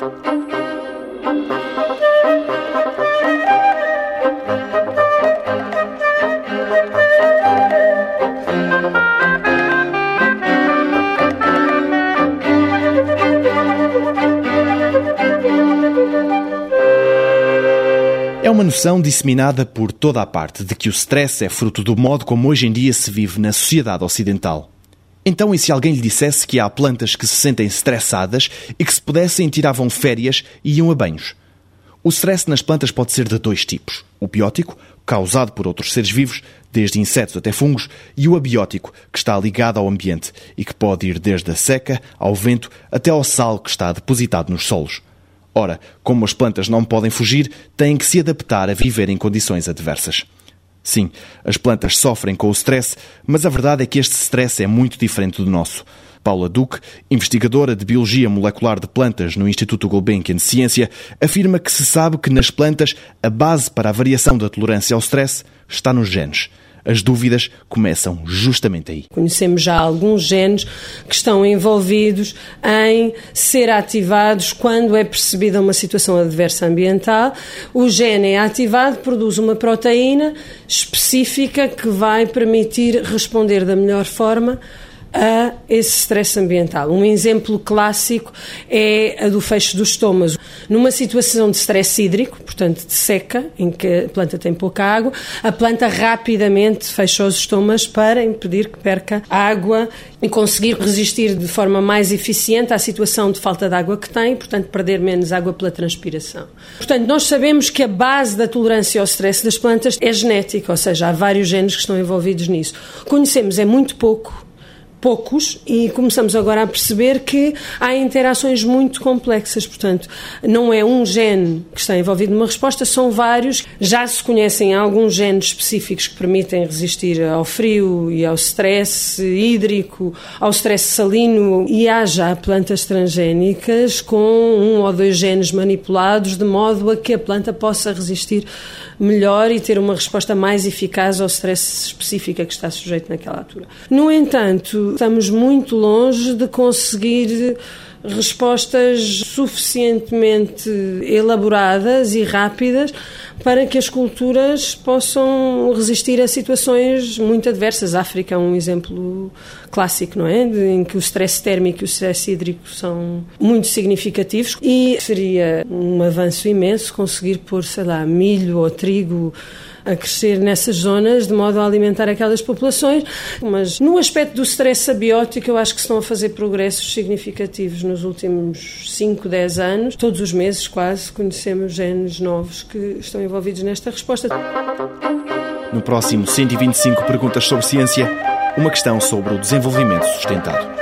É uma noção disseminada por toda a parte de que o stress é fruto do modo como hoje em dia se vive na sociedade ocidental. Então, e se alguém lhe dissesse que há plantas que se sentem estressadas e que se pudessem tiravam férias e iam a banhos? O stress nas plantas pode ser de dois tipos: o biótico, causado por outros seres vivos, desde insetos até fungos, e o abiótico, que está ligado ao ambiente e que pode ir desde a seca ao vento até ao sal que está depositado nos solos. Ora, como as plantas não podem fugir, têm que se adaptar a viver em condições adversas. Sim, as plantas sofrem com o stress, mas a verdade é que este stress é muito diferente do nosso. Paula Duque, investigadora de Biologia Molecular de Plantas no Instituto Gulbenkian de Ciência, afirma que se sabe que nas plantas a base para a variação da tolerância ao stress está nos genes. As dúvidas começam justamente aí. Conhecemos já alguns genes que estão envolvidos em ser ativados quando é percebida uma situação adversa ambiental. O gene é ativado, produz uma proteína específica que vai permitir responder da melhor forma a esse stress ambiental. Um exemplo clássico é a do fecho dos estômagos. Numa situação de stress hídrico, portanto de seca, em que a planta tem pouca água, a planta rapidamente fecha os estômagos para impedir que perca água e conseguir resistir de forma mais eficiente à situação de falta de água que tem, portanto perder menos água pela transpiração. Portanto, nós sabemos que a base da tolerância ao stress das plantas é genética, ou seja, há vários genes que estão envolvidos nisso. Conhecemos é muito pouco poucos e começamos agora a perceber que há interações muito complexas. Portanto, não é um gene que está envolvido numa resposta, são vários. Já se conhecem alguns genes específicos que permitem resistir ao frio e ao stress hídrico, ao stress salino e há já plantas transgénicas com um ou dois genes manipulados de modo a que a planta possa resistir melhor e ter uma resposta mais eficaz ao stress específico a que está sujeito naquela altura. No entanto, estamos muito longe de conseguir respostas suficientemente elaboradas e rápidas para que as culturas possam resistir a situações muito adversas. A África é um exemplo clássico, não é? Em que o stress térmico e o stress hídrico são muito significativos e seria um avanço imenso conseguir pôr, sei lá, milho ou trigo a crescer nessas zonas de modo a alimentar aquelas populações. Mas no aspecto do stress abiótico, eu acho que estão a fazer progressos significativos nos últimos 5, 10 anos, todos os meses quase, conhecemos genes novos que estão envolvidos nesta resposta. No próximo 125 Perguntas sobre Ciência, uma questão sobre o desenvolvimento sustentado.